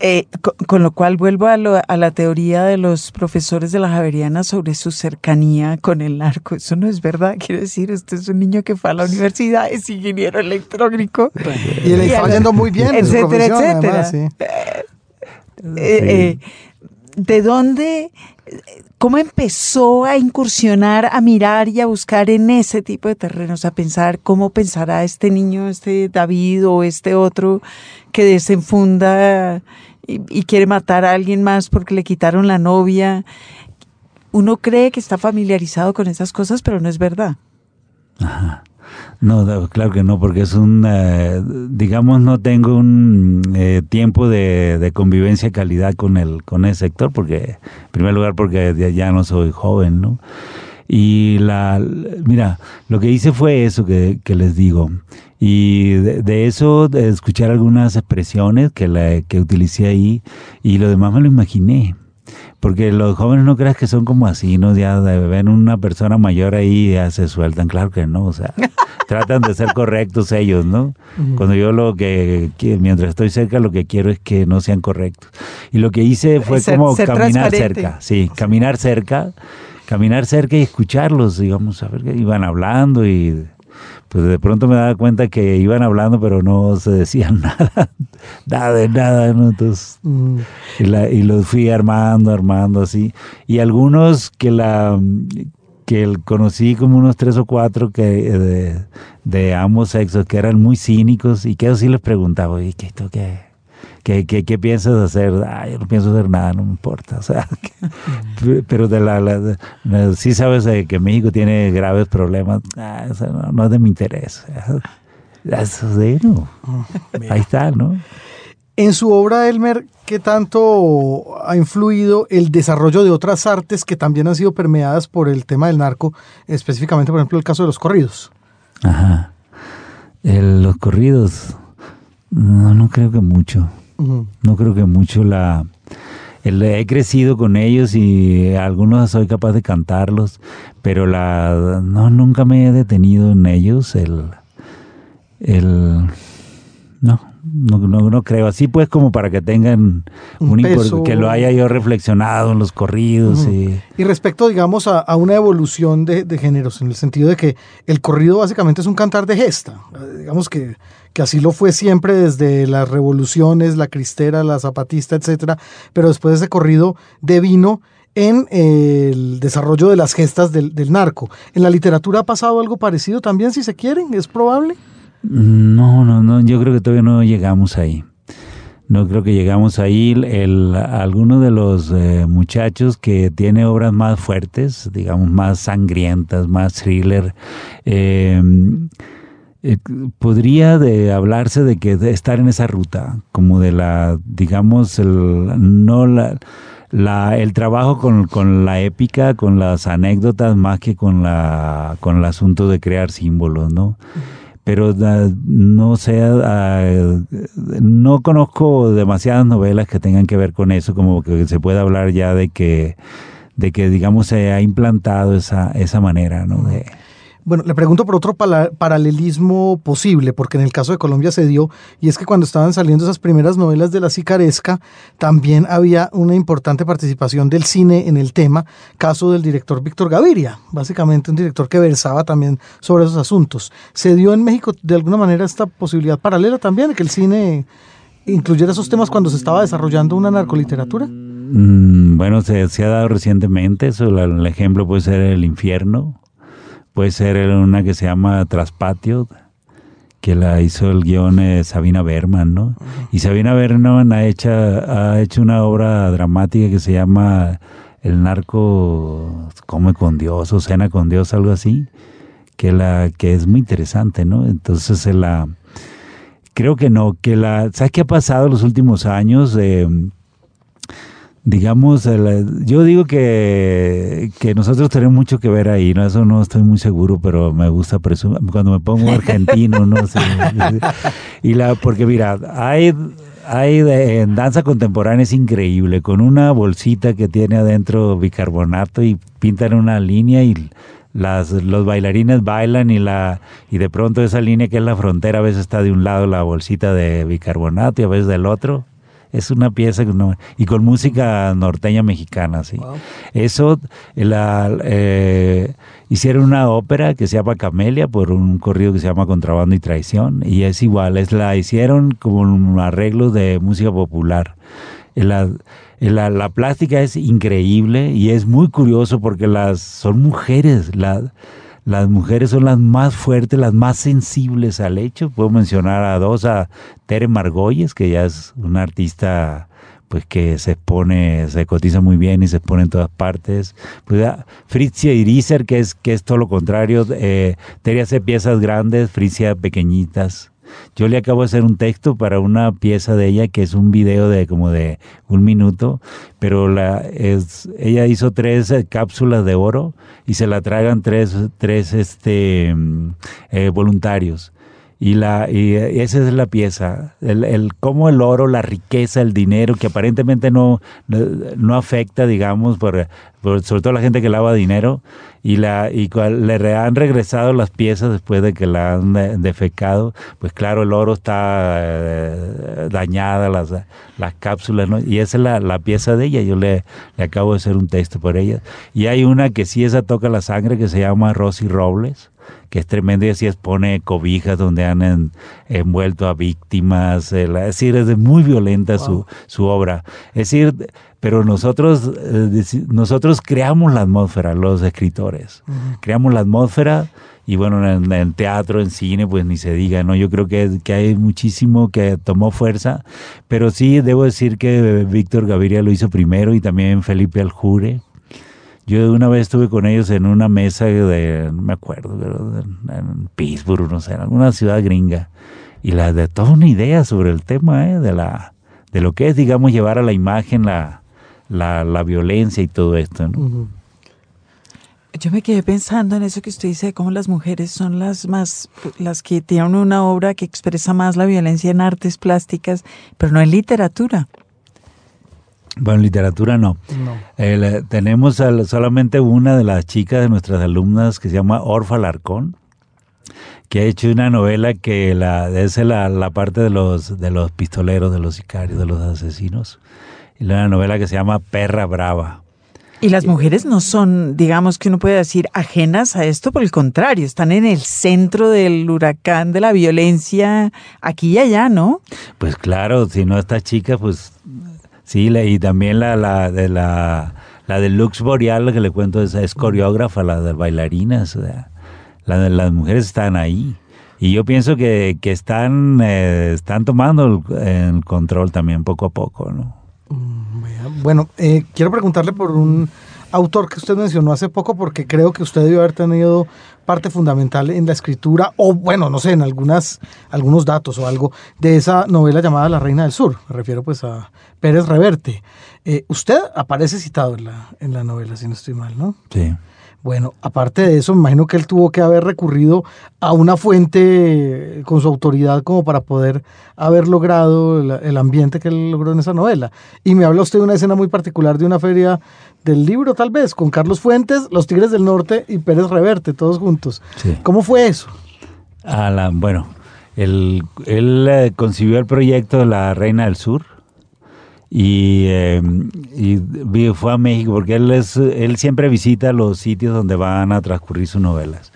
Eh, con, lo cual vuelvo a, la teoría de los profesores de la Javeriana sobre su cercanía con el narco. Eso no es verdad. Quiero decir, este es un niño que fue a la universidad, es ingeniero electrónico. Y le está yendo muy bien. Etcétera, etcétera. Eh, eh, ¿De dónde, cómo empezó a incursionar, a mirar y a buscar en ese tipo de terrenos, a pensar cómo pensará este niño, este David o este otro que desenfunda y, quiere matar a alguien más porque le quitaron la novia. Uno cree que está familiarizado con esas cosas, pero no es verdad. Ajá. No, claro que no, porque es un, eh, digamos, no tengo un eh, tiempo de, convivencia calidad con el, con ese sector, porque, en primer lugar, porque ya no soy joven, ¿no? Y la, mira, lo que hice fue eso que, que les digo. Y de, eso, de escuchar algunas expresiones que, la, que utilicé ahí, y lo demás me lo imaginé. Porque los jóvenes no creas que son como así, ¿no? Ya ven una persona mayor ahí y ya se sueltan, claro que no, o sea, tratan de ser correctos ellos, ¿no? Cuando yo lo que, mientras estoy cerca, lo que quiero es que no sean correctos. Y lo que hice fue como caminar cerca, sí, caminar cerca, caminar cerca y escucharlos, digamos, a ver que iban hablando y pues de pronto me daba cuenta que iban hablando, pero no se decían nada, nada de nada, ¿no? Entonces, mm. y, los fui armando, armando así. Y algunos que la que conocí como unos tres o cuatro que de, de ambos sexos que eran muy cínicos y que yo sí les preguntaba, ¿y qué esto qué? ¿Qué, qué, piensas hacer? Ah, yo no pienso hacer nada, no me importa. O sea, pero de la, sí sabes que México tiene graves problemas, ah, no, es de mi interés. Eso no. Ahí está, ¿no? En su obra, Elmer, ¿qué tanto ha influido el desarrollo de otras artes que también han sido permeadas por el tema del narco, específicamente, por ejemplo, el caso de los corridos? Ajá. los corridos, no, no creo que mucho. No creo que mucho la... he crecido con ellos y algunos soy capaz de cantarlos, pero la no nunca me he detenido en ellos. El, el no, no, no, creo. Así pues como para que tengan un, que lo haya yo reflexionado en los corridos. y... y... respecto, digamos, a, una evolución de, de, géneros, en el sentido de que el corrido básicamente es un cantar de gesta. Digamos que que así lo fue siempre desde las revoluciones, la cristera, la zapatista, etcétera, pero después ese corrido devino en el desarrollo de las gestas del, narco. ¿En la literatura ha pasado algo parecido también, si se quieren? ¿Es probable? No, no, no, yo creo que todavía no llegamos ahí. No creo que llegamos ahí. El, alguno de los eh, muchachos que tiene obras más fuertes, digamos, más sangrientas, más thriller, eh, eh, podría de hablarse de que de estar en esa ruta, como de la, digamos, el, no la, la, el trabajo con, con, la épica, con las anécdotas, más que con, la, con el asunto de crear símbolos, ¿no? Pero no sé, no conozco demasiadas novelas que tengan que ver con eso, como que se pueda hablar ya de que, de que digamos, se ha implantado esa, esa manera, ¿no? De, bueno, le pregunto por otro paralelismo posible, porque en el caso de Colombia se dio, y es que cuando estaban saliendo esas primeras novelas de la Sicaresca, también había una importante participación del cine en el tema, caso del director Víctor Gaviria, básicamente un director que versaba también sobre esos asuntos. ¿Se dio en México de alguna manera esta posibilidad paralela también de que el cine incluyera esos temas cuando se estaba desarrollando una narcoliteratura? Mm, bueno, se, ha dado recientemente, eso, el ejemplo puede ser El infierno, Puede ser una que se llama Traspatio, que la hizo el guion eh, Sabina Berman, ¿no? Y Sabina Berman ha hecho, ha hecho una obra dramática que se llama El narco come con Dios o cena con Dios, algo así, que, la, que es muy interesante, ¿no? Entonces la... Creo que no, que la... ¿Sabes qué ha pasado los últimos años? Eh, digamos, yo digo que, que, nosotros tenemos mucho que ver ahí, ¿no? Eso no estoy muy seguro, pero me gusta presumir, cuando me pongo argentino, ¿no? sé y la, porque mira, hay, hay en danza contemporánea es increíble, con una bolsita que tiene adentro bicarbonato y pintan una línea y las, los bailarines bailan y, la, y de pronto esa línea que es la frontera a veces está de un lado la bolsita de bicarbonato y a veces del otro Es una pieza que no, y con música norteña mexicana, sí. Eso, la, eh, hicieron una ópera que se llama Camelia por un corrido que se llama Contrabando y Traición, y es igual, es la hicieron como un arreglo de música popular. La, la, la, plástica es increíble y es muy curioso porque las son mujeres, la, las mujeres son las más fuertes, las más sensibles al hecho. Puedo mencionar a dos, a Tere Margolles, que ya es una artista pues que se expone, se cotiza muy bien y se expone en todas partes. Pues Fritzia Iriser, que es, que es todo lo contrario, eh, Tere hace piezas grandes, Fritzia pequeñitas. Yo le acabo de hacer un texto para una pieza de ella que es un video de como de un minuto, pero la, es, ella hizo tres eh, cápsulas de oro y se la tragan tres, tres este, mm, eh, voluntarios. Y, la, y esa es la pieza, el, el cómo el oro, la riqueza, el dinero, que aparentemente no, no afecta, digamos, por, sobre todo la gente que lava dinero, y, la, y le han regresado las piezas después de que la han defecado, pues claro, el oro está eh, dañada, las, las cápsulas, ¿no? Y esa es la, la pieza de ella, yo le, le, acabo de hacer un texto por ella. Y hay una que sí esa toca la sangre, que se llama Rosy Robles, que es tremendo y así expone cobijas donde han envuelto a víctimas, es decir, es muy violenta su, su obra. Es decir, pero nosotros, eh, nosotros creamos la atmósfera, los escritores, creamos la atmósfera y bueno, en, en, teatro, en cine, pues ni se diga, ¿no? Yo creo que, que hay muchísimo que tomó fuerza, pero sí debo decir que Víctor Gaviria lo hizo primero y también Felipe Aljure, yo una vez estuve con ellos en una mesa de, no me acuerdo, en, Pittsburgh, no sé, en alguna ciudad gringa, y la de toda una idea sobre el tema, ¿eh? de, la, de lo que es, digamos, llevar a la imagen la, la, la violencia y todo esto. ¿no? Yo me quedé pensando en eso que usted dice, cómo las mujeres son las más, las que tienen una obra que expresa más la violencia en artes plásticas, pero no en literatura. Bueno, literatura no. no. tenemos solamente una de las chicas de nuestras alumnas que se llama Orfa Larcón, que ha hecho una novela que la, es la, la, parte de los, de los pistoleros, de los sicarios, de los asesinos. Y una novela que se llama Perra Brava. Y las mujeres no son, digamos que uno puede decir, ajenas a esto, por el contrario, están en el centro del huracán de la violencia aquí y allá, ¿no? Pues claro, si no esta chica, pues Sí, y también la, la de la, la de Lux Boreal, que le cuento, es, es coreógrafa, la de bailarinas. La las mujeres están ahí. Y yo pienso que, que están, eh, están tomando el, control también poco a poco, ¿no? Mm, bueno, eh, quiero preguntarle por un autor que usted mencionó hace poco porque creo que usted debió haber tenido parte fundamental en la escritura o bueno, no sé, en algunas algunos datos o algo de esa novela llamada La Reina del Sur. Me refiero pues a Pérez Reverte. Eh, usted aparece citado en la, en la novela, si no estoy mal, ¿no? Sí. Bueno, aparte de eso, me imagino que él tuvo que haber recurrido a una fuente con su autoridad como para poder haber logrado el, ambiente que él logró en esa novela. Y me habla usted de una escena muy particular de una feria del libro, tal vez, con Carlos Fuentes, Los Tigres del Norte y Pérez Reverte, todos juntos. ¿Cómo fue eso? bueno, él, él eh, concibió el proyecto de La Reina del Sur y, eh, y, fue a México porque él, es, él siempre visita los sitios donde van a transcurrir sus novelas.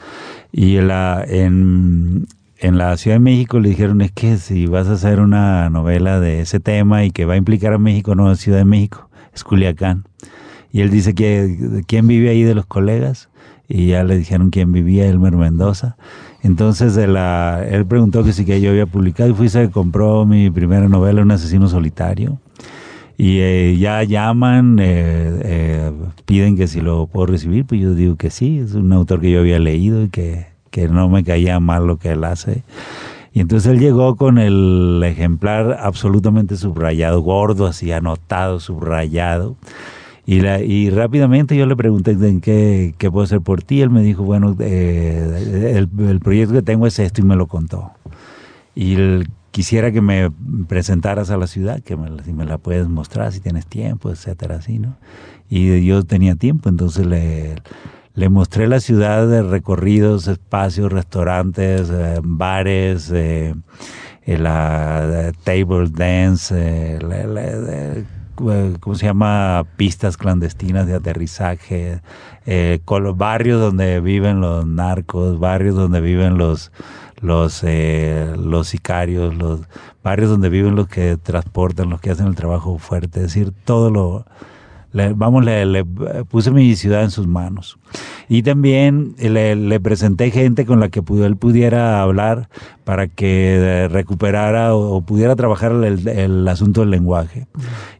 Y la, en, en la Ciudad de México le dijeron, es que si vas a hacer una novela de ese tema y que va a implicar a México, no a Ciudad de México, es Culiacán. Y él dice que quién vive ahí de los colegas y ya le dijeron quién vivía, Elmer Mendoza. Entonces la, él preguntó que si que yo había publicado y fui se compró mi primera novela, Un asesino solitario y eh, ya llaman, eh, eh, piden que si lo puedo recibir, pues yo digo que sí, es un autor que yo había leído y que, que no me caía mal lo que él hace. Y entonces él llegó con el ejemplar absolutamente subrayado, gordo, así anotado, subrayado. Y, la, y rápidamente yo le pregunté ¿en qué, qué puedo hacer por ti. Él me dijo, bueno, el, el, proyecto que tengo es esto y me lo contó. Y el quisiera que me presentaras a la ciudad, que me, si me la puedes mostrar, si tienes tiempo, etcétera, así, ¿no? Y yo tenía tiempo, entonces le, le mostré la ciudad de recorridos, espacios, restaurantes, eh, bares, eh, la, table dance, ¿cómo se llama? Pistas clandestinas de aterrizaje, los barrios donde viven los narcos, barrios donde viven los los, los sicarios, los barrios donde viven los que transportan, los que hacen el trabajo fuerte, es decir, todo lo, vamos, le, puse mi ciudad en sus manos. Y también le, presenté gente con la que él pudiera hablar para que recuperara o, pudiera trabajar el, asunto del lenguaje.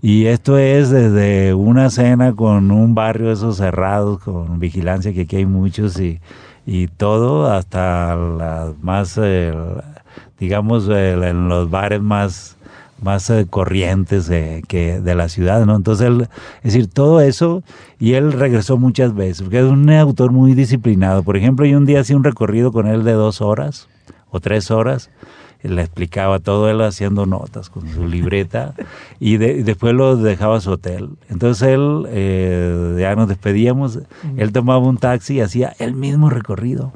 Y esto es desde una cena con un barrio esos cerrados, con vigilancia, que aquí hay muchos, y, y todo, hasta las más, eh, digamos, en los bares más más eh, corrientes de, que de la ciudad, ¿no? Entonces, él, es decir, todo eso, y él regresó muchas veces, porque es un autor muy disciplinado. Por ejemplo, yo un día hacía un recorrido con él de dos horas o tres horas, le explicaba todo él haciendo notas con su libreta y, después lo dejaba a su hotel. Entonces él, eh, ya nos despedíamos, él tomaba un taxi y hacía el mismo recorrido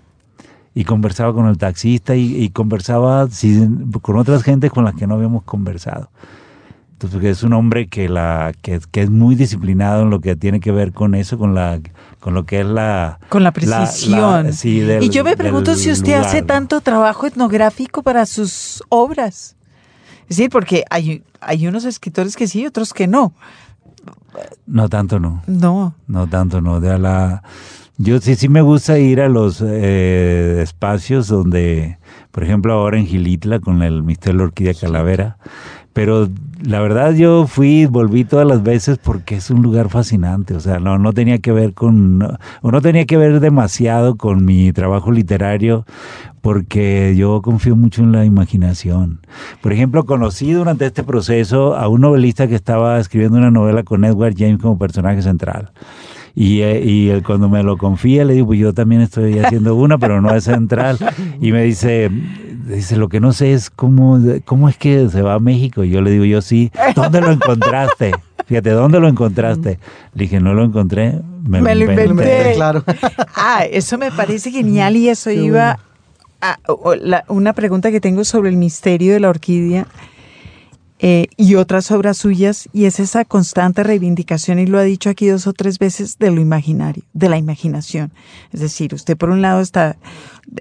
y conversaba con el taxista y, conversaba con otras gentes con las que no habíamos conversado. Entonces, es un hombre que, la, que, es muy disciplinado en lo que tiene que ver con eso, con la con lo que es la... Con la precisión. y yo me pregunto si usted hace tanto trabajo etnográfico para sus obras. Es decir, porque hay, hay unos escritores que sí, otros que no. No tanto no. No. No tanto no. De la, yo sí, sí me gusta ir a los eh, espacios donde, por ejemplo, ahora en Gilitla con el Mister de la Orquídea Calavera, pero la verdad yo fui, volví todas las veces porque es un lugar fascinante, o sea, no, no tenía que ver con, o no tenía que ver demasiado con mi trabajo literario, porque yo confío mucho en la imaginación. Por ejemplo, conocí durante este proceso a un novelista que estaba escribiendo una novela con Edward James como personaje central. Y, eh, y cuando me lo confía, le digo, pues yo también estoy haciendo una, pero no es central. Y me dice, dice, lo que no sé es cómo, cómo es que se va a México. Y yo le digo, yo sí, ¿dónde lo encontraste? Fíjate, ¿dónde lo encontraste? Le dije, no lo encontré, me, lo inventé. Claro. Ah, eso me parece genial y eso iba a una pregunta que tengo sobre el misterio de la orquídea eh, y otras obras suyas, y es esa constante reivindicación, y lo ha dicho aquí dos o tres veces, de lo imaginario, de la imaginación. Es decir, usted por un lado está,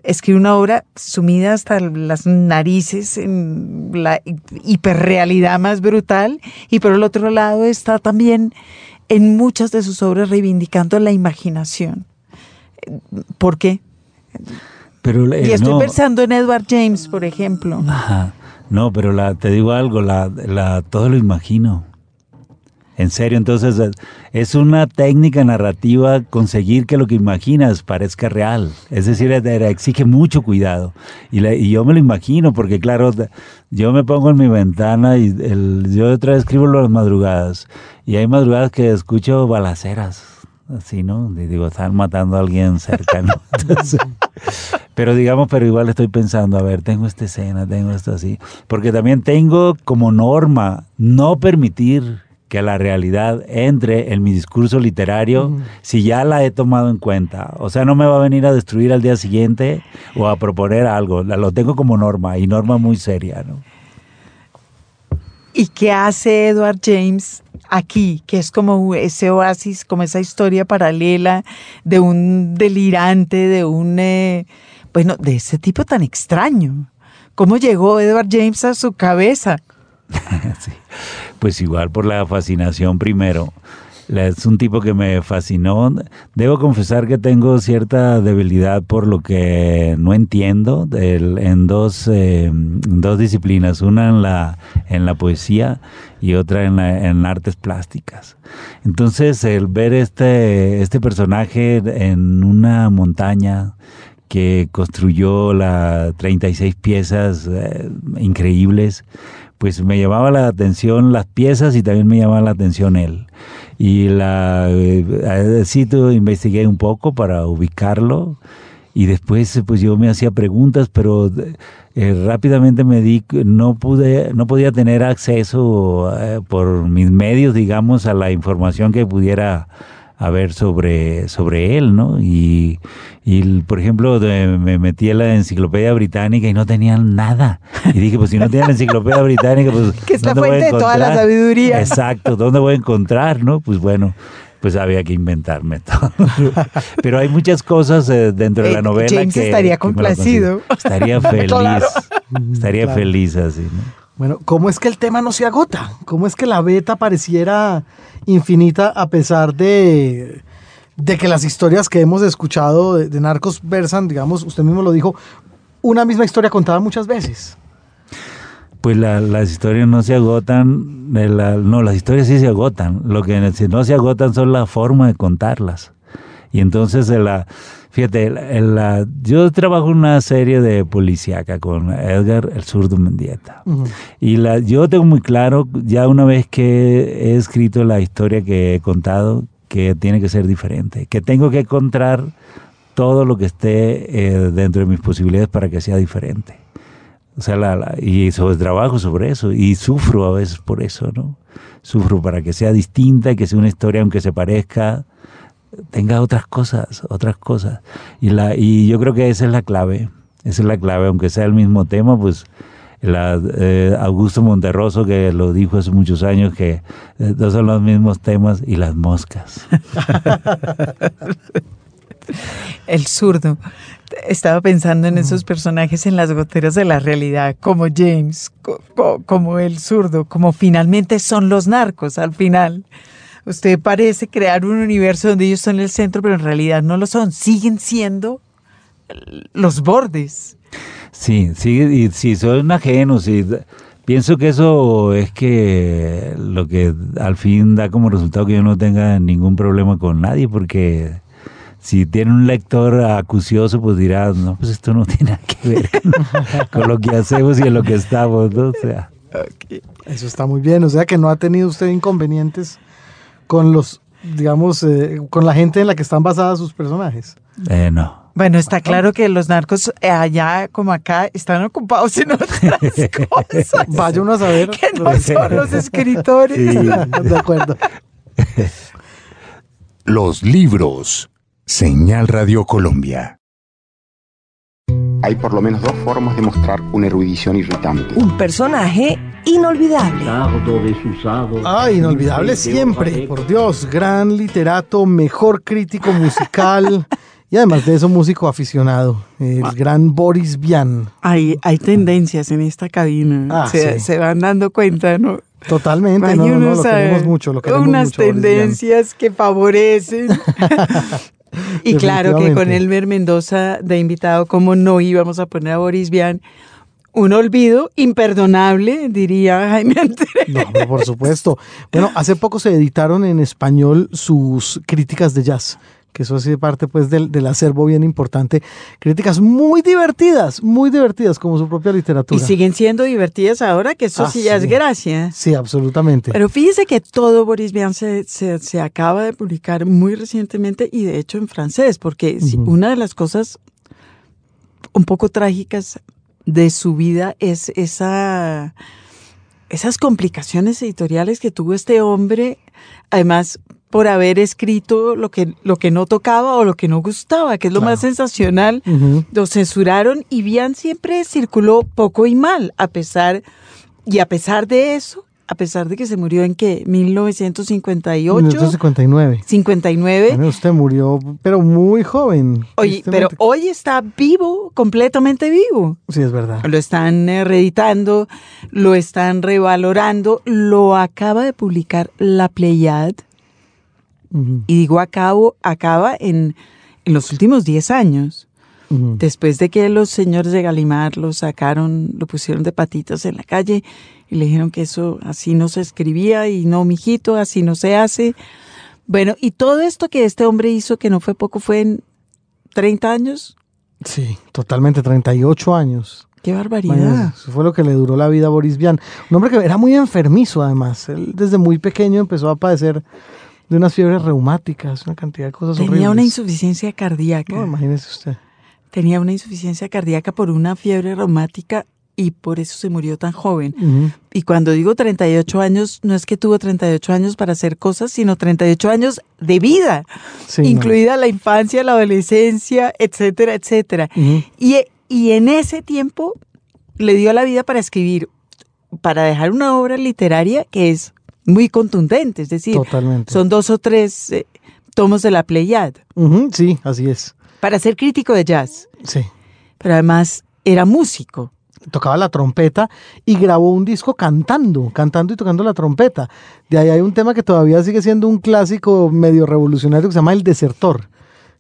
escribe una obra sumida hasta las narices en la hiperrealidad más brutal, y por el otro lado está también en muchas de sus obras reivindicando la imaginación. ¿Por qué? Pero, y estoy pensando en Edward James, por ejemplo. Ajá. No, pero la, te digo algo, la, la, todo lo imagino. En serio, entonces es una técnica narrativa conseguir que lo que imaginas parezca real. Es decir, exige mucho cuidado. Y, y yo me lo imagino, porque claro, yo me pongo en mi ventana y el, yo otra vez escribo las madrugadas. Y hay madrugadas que escucho balaceras así, ¿no? digo, están matando a alguien cercano. pero digamos, pero igual estoy pensando, a ver, tengo esta escena, tengo esto así. Porque también tengo como norma no permitir que la realidad entre en mi discurso literario si ya la he tomado en cuenta. O sea, no me va a venir a destruir al día siguiente o a proponer algo. Lo tengo como norma y norma muy seria, ¿no? ¿Y qué hace Edward James aquí, que es como ese oasis, como esa historia paralela de un delirante, de un, eh, bueno, de ese tipo tan extraño? ¿Cómo llegó Edward James a su cabeza? Pues igual por la fascinación primero es un tipo que me fascinó. Debo confesar que tengo cierta debilidad por lo que no entiendo en dos, eh, dos disciplinas, una en la, en la poesía y otra en, en artes plásticas. Entonces, el ver este, este personaje en una montaña que construyó las 36 piezas eh, increíbles, pues me llamaba la atención las piezas y también me llamaba la atención él. Y la eh, sí investigué un poco para ubicarlo y después pues yo me hacía preguntas pero eh, rápidamente me di no pude no podía tener acceso eh, por mis medios digamos a la información que pudiera a ver sobre, sobre él, ¿no? Y, y por ejemplo, me metí en la enciclopedia británica y no tenían nada. Y dije, pues si no tienen la enciclopedia británica, pues... Que es la fuente de toda la sabiduría. Exacto, ¿dónde voy a encontrar, no? Pues bueno, pues había que inventarme todo. Pero hay muchas cosas eh, dentro de la eh, novela James que... estaría complacido. estaría feliz. Estaría feliz así, ¿no? Bueno, ¿cómo es que el tema no se agota? ¿Cómo es que la beta pareciera infinita a pesar de, de que las historias que hemos escuchado de, narcos versan, digamos, usted mismo lo dijo, una misma historia contada muchas veces? Pues las historias no se agotan, no, las historias sí se agotan. Lo que no se agotan son la forma de contarlas. Y entonces la, Fíjate, yo trabajo en una serie de policíaca con Edgar el Zurdo Mendieta. Y la, yo tengo muy claro, ya una vez que he escrito la historia que he contado, que tiene que ser diferente, que tengo que encontrar todo lo que esté eh, dentro de mis posibilidades para que sea diferente. O sea, la, y sobre trabajo sobre eso y sufro a veces por eso, ¿no? Sufro para que sea distinta y que sea una historia aunque se parezca tenga otras cosas, otras cosas. Y, la, y yo creo que esa es la clave, esa es la clave, aunque sea el mismo tema, pues la, eh, Augusto Monterroso que lo dijo hace muchos años que eh, no son los mismos temas y las moscas. el zurdo. Estaba pensando en esos personajes en las goteras de la realidad, como James, como el zurdo, como finalmente son los narcos al final. Usted parece crear un universo donde ellos son el centro, pero en realidad no lo son. Siguen siendo los bordes. Sí, sí, y sí, son ajenos. Y pienso que eso es que lo que al fin da como resultado que yo no tenga ningún problema con nadie, porque si tiene un lector acucioso, pues dirá, no, pues esto no tiene nada que ver con, lo que hacemos y en lo que estamos, ¿no? O sea. Eso está muy bien, o sea que no ha tenido usted inconvenientes con los, digamos, eh, con la gente en la que están basadas sus personajes. Eh, no. Bueno, está claro que los narcos eh, allá como acá están ocupados en otras cosas. Vaya uno a saber. Que no son los escritores. de acuerdo. Los libros. Señal Radio Colombia. Hay por lo menos dos formas de mostrar una erudición irritante. Un personaje inolvidable. Ah, inolvidable siempre, por Dios, gran literato, mejor crítico musical. Y además de eso, músico aficionado, el ah. gran Boris Vian. Hay, hay tendencias en esta cabina, ah, se, van dando cuenta, ¿no? Totalmente, no, no, lo queremos mucho, lo queremos Unas tendencias que favorecen. y claro que con Elmer Mendoza de invitado, como no íbamos a poner a Boris Vian, un olvido imperdonable, diría Jaime No, por supuesto. Bueno, hace poco se editaron en español sus críticas de jazz, que eso hace parte pues del, del, acervo bien importante. Críticas muy divertidas, muy divertidas, como su propia literatura. Y siguen siendo divertidas ahora, que eso ah, sí ya es gracia. Sí, absolutamente. Pero fíjese que todo Boris Vian se, se, acaba de publicar muy recientemente y de hecho en francés, porque una de las cosas un poco trágicas de su vida es esa, esas complicaciones editoriales que tuvo este hombre, además por haber escrito lo que, lo que no tocaba o lo que no gustaba, que es lo más sensacional. Lo censuraron y bien siempre circuló poco y mal, a pesar, y a pesar de eso, a pesar de que se murió en qué, 1958. 1959. 59. Bueno, usted murió, pero muy joven. Oye, pero hoy está vivo, completamente vivo. Sí, es verdad. Lo están eh, reeditando, lo están revalorando, lo acaba de publicar La Pleiad. Y digo acabo, acaba en, en los últimos 10 años. Después de que los señores de Galimar lo sacaron, lo pusieron de patitas en la calle y le dijeron que eso así no se escribía y no, mijito, así no se hace. Bueno, y todo esto que este hombre hizo, que no fue poco, fue en 30 años. Sí, totalmente, 38 años. Qué barbaridad. eso fue lo que le duró la vida a Boris Vian. Un hombre que era muy enfermizo, además. Él desde muy pequeño empezó a padecer de unas fiebres reumáticas, una cantidad de cosas Tenía una insuficiencia cardíaca. No, imagínese usted. Tenía una insuficiencia cardíaca por una fiebre reumática y por eso se murió tan joven. Y cuando digo 38 años, no es que tuvo 38 años para hacer cosas, sino 38 años de vida, Sí, no. incluida la infancia, la adolescencia, etcétera, etcétera. Y, y en ese tiempo le dio la vida para escribir, para dejar una obra literaria que es muy contundente, es decir, Totalmente. son dos o tres eh, tomos de la Pleiad, Sí, así es. para ser crítico de jazz, Sí. pero además era músico. tocaba la trompeta y grabó un disco cantando, cantando y tocando la trompeta. De ahí hay un tema que todavía sigue siendo un clásico medio revolucionario que se llama El Desertor,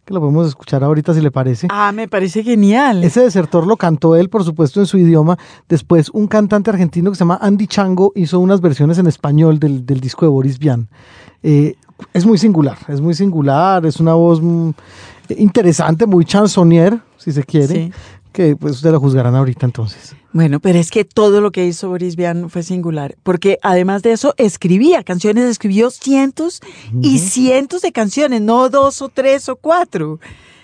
que lo podemos escuchar ahorita si le parece. Ah, me parece genial. Ese desertor lo cantó él, por supuesto, en su idioma. Después, un cantante argentino que se llama Andy Chango hizo unas versiones en español del, del disco de Boris Vian. Eh, es muy singular, es muy singular, es una voz mm, interesante, muy chansonnier, si se quiere, Sí. Que pues ustedes lo juzgarán ahorita entonces. Bueno, pero es que todo lo que hizo Boris Vian fue singular, porque además de eso escribía canciones, escribió cientos y cientos de canciones, no dos o tres o cuatro,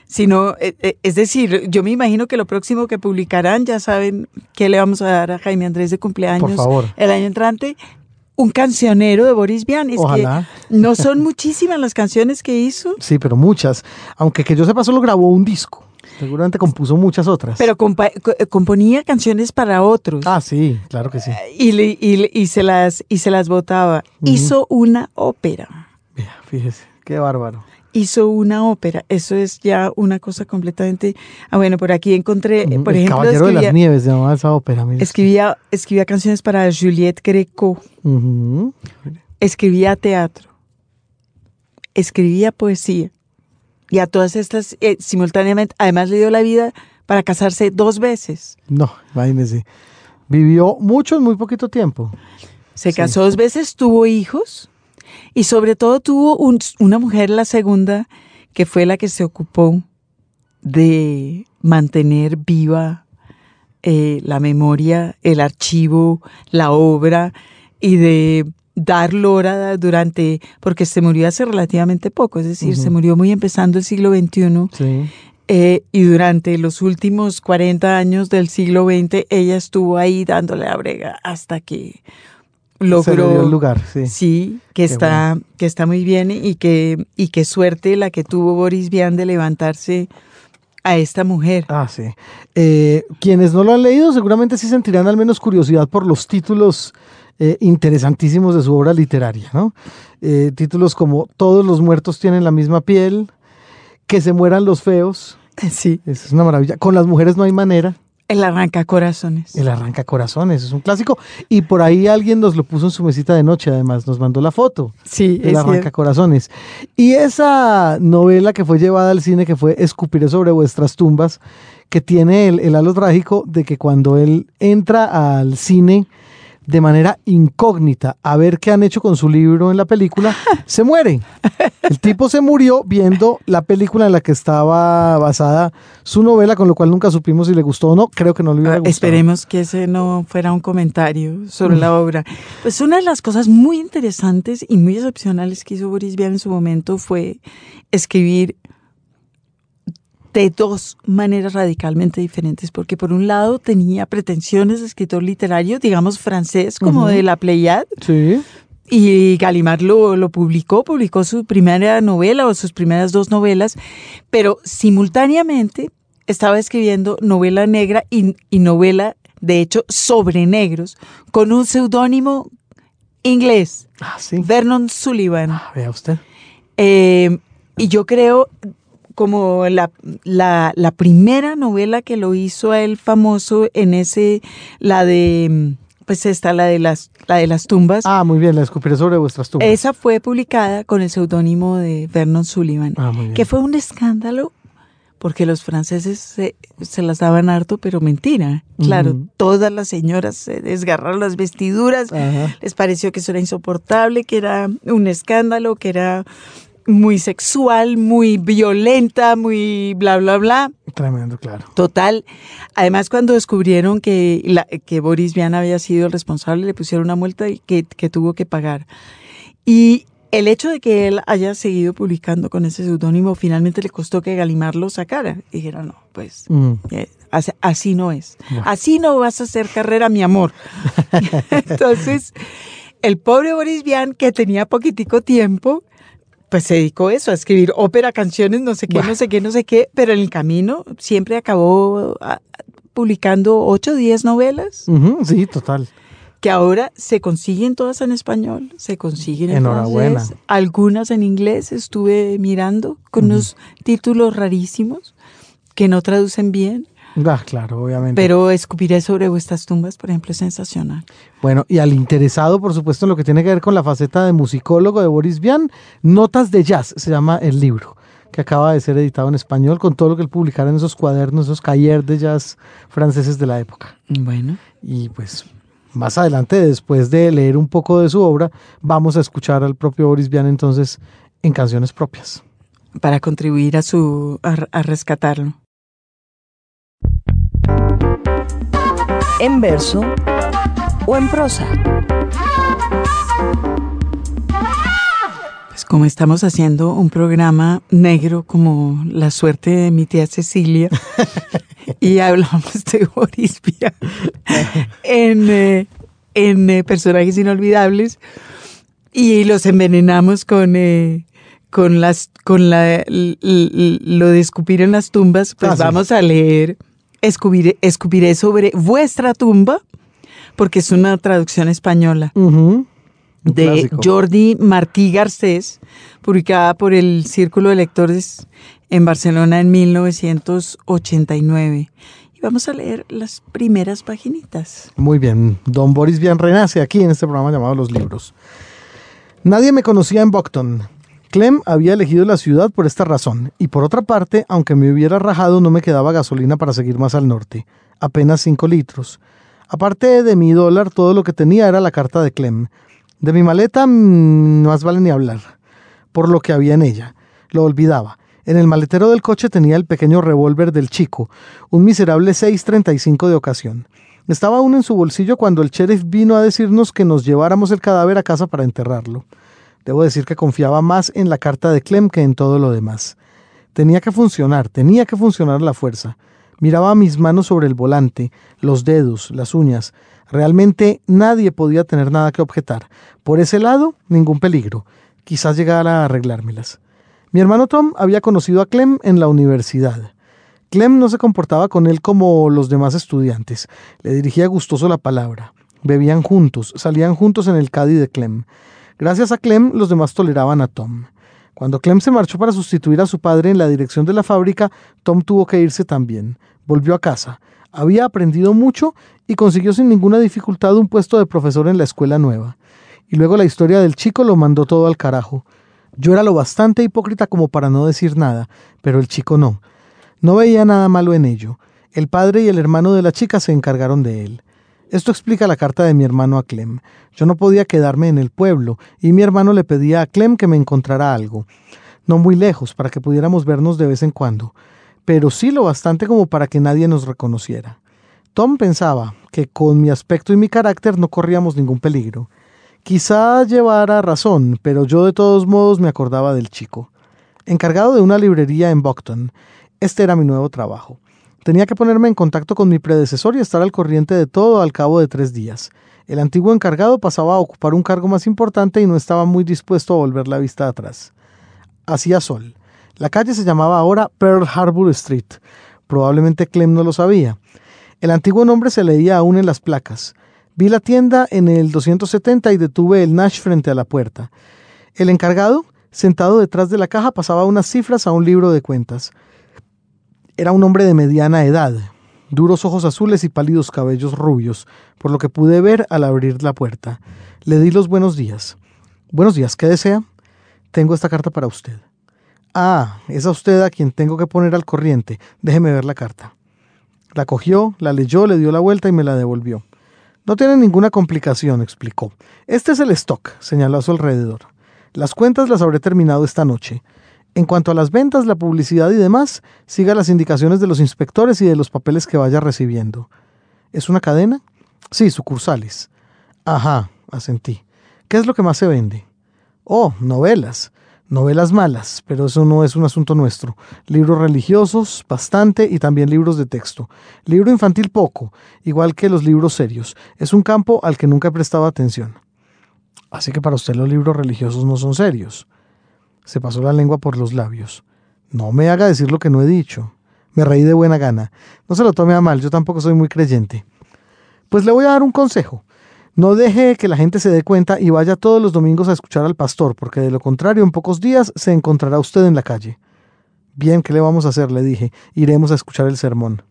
sino, eh, eh, es decir, yo me imagino que lo próximo que publicarán, ya saben qué le vamos a dar a Jaime Andrés de cumpleaños Por favor. el año entrante, un cancionero de Boris Vian. Es Ojalá. que no son muchísimas las canciones que hizo, Sí, pero muchas. Aunque que yo sepa, solo grabó un disco. Seguramente compuso muchas otras. pero compa- componía canciones para otros. Ah, sí, claro que sí. y, le- y le- y se las y se las votaba. Hizo una ópera. Vea, fíjese, qué bárbaro. Hizo una ópera. Eso es ya una cosa completamente. Ah, bueno, por aquí encontré, eh, por El ejemplo, Caballero de las Nieves llamaba esa ópera. escribía, escribía canciones para Juliette Greco, escribía teatro, escribía poesía. Y a todas estas eh, simultáneamente, además le dio la vida para casarse dos veces. No, imagínese. Vivió mucho en muy poquito tiempo. Se Sí. casó dos veces, tuvo hijos y sobre todo tuvo un- una mujer, la segunda, que fue la que se ocupó de mantener viva eh, la memoria, el archivo, la obra y de dar lora durante, porque se murió hace relativamente poco, es decir, se murió muy empezando el siglo XXI Sí. eh, y durante los últimos 40 años del siglo XX ella estuvo ahí dándole la brega hasta que Se le dio logró el lugar, sí. sí que Qué está que está muy bien y que y qué suerte la que tuvo Boris Vian de levantarse a esta mujer Ah, sí. Eh, quienes no lo han leído seguramente sí sentirán al menos curiosidad por los títulos eh, interesantísimos de su obra literaria, ¿no? Eh, títulos como Todos los muertos tienen la misma piel, Que se mueran los feos, sí eso es una maravilla. Con las mujeres no hay manera, el arranca corazones El arranca corazones, es un clásico. Y por ahí alguien nos lo puso en su mesita de noche, además, nos mandó la foto. sí El arranca cierto. corazones. Y esa novela que fue llevada al cine, que fue Escupiré sobre vuestras tumbas, que tiene el, el halo trágico de que cuando él entra al cine de manera incógnita a ver qué han hecho con su libro en la película, se muere. El tipo se murió viendo la película en la que estaba basada su novela, con lo cual nunca supimos si le gustó o no. Creo que no le hubiera Ah, gustado. Esperemos que ese no fuera un comentario sobre la obra. Pues una de las cosas muy interesantes y muy excepcionales que hizo Boris Vian en su momento fue escribir de dos maneras radicalmente diferentes, porque por un lado tenía pretensiones de escritor literario, digamos francés, como de la Pleiad, Sí. y Gallimard lo, lo publicó, publicó su primera novela o sus primeras dos novelas, pero simultáneamente estaba escribiendo novela negra y, y novela, de hecho, sobre negros, con un seudónimo inglés, Ah, sí. Vernon Sullivan. Ah, vea usted. Eh, y yo creo como la, la, la primera novela que lo hizo a él famoso en ese, la de, pues esta, la de las, la de las tumbas. Ah, muy bien, la escupiré sobre vuestras tumbas. Esa fue publicada con el seudónimo de Vernon Sullivan, Ah, muy bien. que fue un escándalo porque los franceses se, se las daban harto, pero mentira. Claro, todas las señoras se desgarraron las vestiduras, Ajá. les pareció que eso era insoportable, que era un escándalo, que era muy sexual, muy violenta, muy bla, bla, bla. Tremendo, claro. Total. Además, cuando descubrieron que, la- que Boris Vian había sido el responsable, le pusieron una multa y que, que tuvo que pagar. Y El hecho de que él haya seguido publicando con ese seudónimo finalmente le costó que Galimar lo sacara. Y dijera, no, pues Mm. eh, así, así no es. Así no vas a hacer carrera, mi amor. Entonces, el pobre Boris Vian, que tenía poquitico tiempo, pues se dedicó eso, a escribir ópera, canciones, no sé qué, no sé qué, no sé qué, pero en el camino siempre acabó ah, publicando ocho o diez novelas Ujú, sí, total. que ahora se consiguen todas en español, se consiguen en Enhorabuena. francés, algunas en inglés, estuve mirando con unos títulos rarísimos que no traducen bien, Ah, claro, obviamente. pero escupiré sobre vuestras tumbas, por ejemplo, es sensacional. Bueno, y al interesado, por supuesto, en lo que tiene que ver con la faceta de musicólogo de Boris Vian, Notas de Jazz se llama el libro, que acaba de ser editado en español con todo lo que él publicara en esos cuadernos, esos cahiers de jazz franceses de la época. Bueno, Y pues más adelante, después de leer un poco de su obra, vamos a escuchar al propio Boris Vian entonces en canciones propias. para contribuir a su a, a rescatarlo. En verso o en prosa. Pues como estamos haciendo un programa negro como la suerte de mi tía Cecilia y hablamos de Boris Vian en, eh, en eh, personajes inolvidables y los envenenamos con eh, con las con la lo de escupir en las tumbas, pues Ah, sí. vamos a leer escupiré, escupiré sobre vuestra tumba porque es una traducción española de clásico. Jordi Martí Garcés, publicada por el Círculo de Lectores en Barcelona en 1989. Y vamos a leer las primeras paginitas. Muy bien, don Boris Vian renace aquí en este programa llamado Los Libros. Nadie me conocía en Bocton. Clem había elegido la ciudad por esta razón, y por otra parte, aunque me hubiera rajado, no me quedaba gasolina para seguir más al norte, apenas 5 litros. Aparte de mi dólar, todo lo que tenía era la carta de Clem. De mi maleta, mm, no más vale ni hablar, por lo que había en ella. Lo olvidaba. En el maletero del coche tenía el pequeño revólver del chico, un miserable 6.35 de ocasión. Estaba aún en su bolsillo cuando el sheriff vino a decirnos que nos lleváramos el cadáver a casa para enterrarlo. Debo decir que confiaba más en la carta de Clem que en todo lo demás. Tenía que funcionar, tenía que funcionar la fuerza. Miraba mis manos sobre el volante, los dedos, las uñas. Realmente nadie podía tener nada que objetar. Por ese lado, ningún peligro. Quizás llegara a arreglármelas. Mi hermano Tom había conocido a Clem en la universidad. Clem no se comportaba con él como los demás estudiantes. Le dirigía gustoso la palabra. Bebían juntos, salían juntos en el Caddy de Clem. Gracias a Clem, los demás toleraban a Tom. Cuando Clem se marchó para sustituir a su padre en la dirección de la fábrica, Tom tuvo que irse también. Volvió a casa. Había aprendido mucho y consiguió sin ninguna dificultad un puesto de profesor en la escuela nueva. Y luego la historia del chico lo mandó todo al carajo. Yo era lo bastante hipócrita como para no decir nada, pero el chico no. No veía nada malo en ello. El padre y el hermano de la chica se encargaron de él. Esto explica la carta de mi hermano a Clem. Yo no podía quedarme en el pueblo, y mi hermano le pedía a Clem que me encontrara algo. No muy lejos, para que pudiéramos vernos de vez en cuando, pero sí lo bastante como para que nadie nos reconociera. Tom pensaba que con mi aspecto y mi carácter no corríamos ningún peligro. Quizá llevara razón, pero yo de todos modos me acordaba del chico. Encargado de una librería en Bocton, este era mi nuevo trabajo. Tenía que ponerme en contacto con mi predecesor y estar al corriente de todo al cabo de tres días. El antiguo encargado pasaba a ocupar un cargo más importante y no estaba muy dispuesto a volver la vista atrás. Hacía sol. La calle se llamaba ahora Pearl Harbor Street. Probablemente Clem no lo sabía. El antiguo nombre se leía aún en las placas. Vi la tienda en el 270 y detuve el Nash frente a la puerta. El encargado, sentado detrás de la caja, pasaba unas cifras a un libro de cuentas. Era un hombre de mediana edad, duros ojos azules y pálidos cabellos rubios, por lo que pude ver al abrir la puerta. Le di los buenos días. Buenos días, ¿qué desea? Tengo esta carta para usted. Ah, es a usted a quien tengo que poner al corriente. Déjeme ver la carta. La cogió, la leyó, le dio la vuelta y me la devolvió. No tiene ninguna complicación, explicó. Este es el stock, señaló a su alrededor. Las cuentas las habré terminado esta noche. En cuanto a las ventas, la publicidad y demás, siga las indicaciones de los inspectores y de los papeles que vaya recibiendo. ¿Es una cadena? Sí, sucursales. Ajá, asentí. ¿Qué es lo que más se vende? Oh, novelas. Novelas malas, pero eso no es un asunto nuestro. Libros religiosos, bastante, y también libros de texto. Libro infantil poco, igual que los libros serios. Es un campo al que nunca he prestado atención. Así que para usted los libros religiosos no son serios. Se pasó la lengua por los labios. No me haga decir lo que no he dicho. Me reí de buena gana. No se lo tome a mal, yo tampoco soy muy creyente. Pues le voy a dar un consejo. No deje que la gente se dé cuenta y vaya todos los domingos a escuchar al pastor, porque de lo contrario en pocos días se encontrará usted en la calle. Bien, ¿qué le vamos a hacer? le dije. Iremos a escuchar el sermón.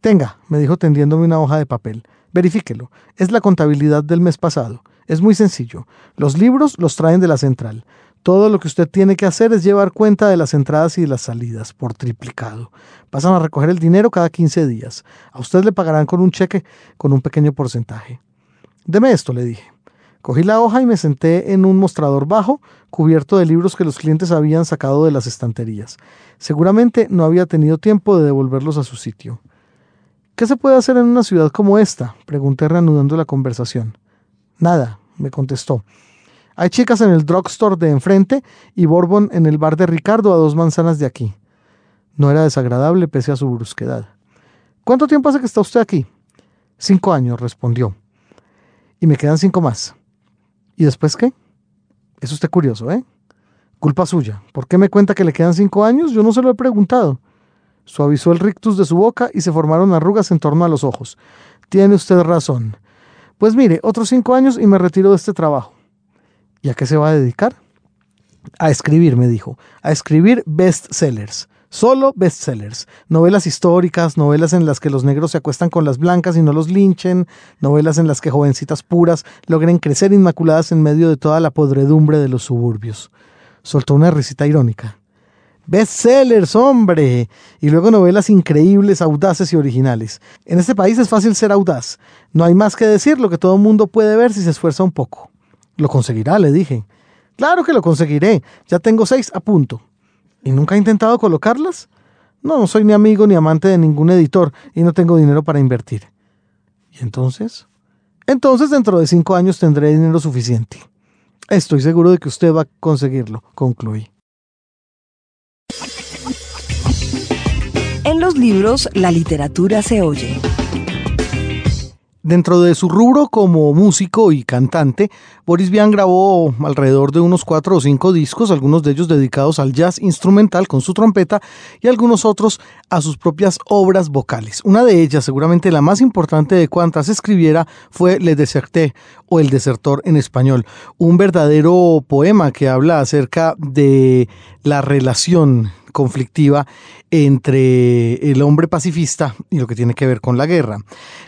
Tenga, me dijo tendiéndome una hoja de papel. Verifíquelo. Es la contabilidad del mes pasado. Es muy sencillo. Los libros los traen de la central. Todo lo que usted tiene que hacer es llevar cuenta de las entradas y de las salidas por triplicado. Pasan a recoger el dinero cada 15 días. A usted le pagarán con un cheque con un pequeño porcentaje. Deme esto, le dije. Cogí la hoja y me senté en un mostrador bajo, cubierto de libros que los clientes habían sacado de las estanterías. Seguramente no había tenido tiempo de devolverlos a su sitio. ¿Qué se puede hacer en una ciudad como esta? pregunté reanudando la conversación. Nada, me contestó. Hay chicas en el drugstore de enfrente y Bourbon en el bar de Ricardo a dos manzanas de aquí. No era desagradable pese a su brusquedad. ¿Cuánto tiempo hace que está usted aquí? Cinco años, respondió. Y me quedan cinco más. ¿Y después qué? Es usted curioso, ¿eh? Culpa suya. ¿Por qué me cuenta que le quedan cinco años? Yo no se lo he preguntado. Suavizó el rictus de su boca y se formaron arrugas en torno a los ojos. Tiene usted razón. Pues mire, otros cinco años y me retiro de este trabajo. ¿Y a qué se va a dedicar? A escribir, me dijo, a escribir bestsellers. Solo bestsellers. Novelas históricas, novelas en las que los negros se acuestan con las blancas y no los linchen, novelas en las que jovencitas puras logren crecer inmaculadas en medio de toda la podredumbre de los suburbios. Soltó una risita irónica. Bestsellers, hombre. Y luego novelas increíbles, audaces y originales. En este país es fácil ser audaz. No hay más que decir lo que todo el mundo puede ver si se esfuerza un poco. Lo conseguirá, le dije. Claro que lo conseguiré. Ya tengo seis a punto. ¿Y nunca ha intentado colocarlas? No, no soy ni amigo ni amante de ningún editor y no tengo dinero para invertir. ¿Y entonces? Entonces dentro de cinco años tendré dinero suficiente. Estoy seguro de que usted va a conseguirlo, concluí. En los libros, la literatura se oye. Dentro de su rubro como músico y cantante, Boris Vian grabó alrededor de unos cuatro o cinco discos, algunos de ellos dedicados al jazz instrumental con su trompeta y algunos otros a sus propias obras vocales. Una de ellas, seguramente la más importante de cuantas escribiera, fue Le Deserté o El Desertor en español, un verdadero poema que habla acerca de la relación conflictiva entre el hombre pacifista y lo que tiene que ver con la guerra.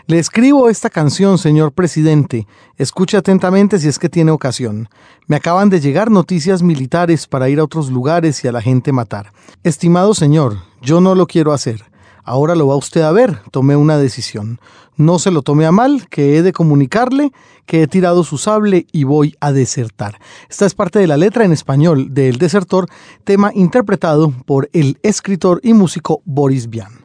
Le escribo esta canción, señor presidente. Escuche atentamente si es que tiene ocasión. Me acaban de llegar noticias militares para ir a otros lugares y a la gente matar. Estimado señor, yo no lo quiero hacer. Ahora lo va usted a ver, tomé una decisión. No se lo tome a mal, que he de comunicarle que he tirado su sable y voy a desertar. Esta es parte de la letra en español de El Desertor, tema interpretado por el escritor y músico Boris Vian.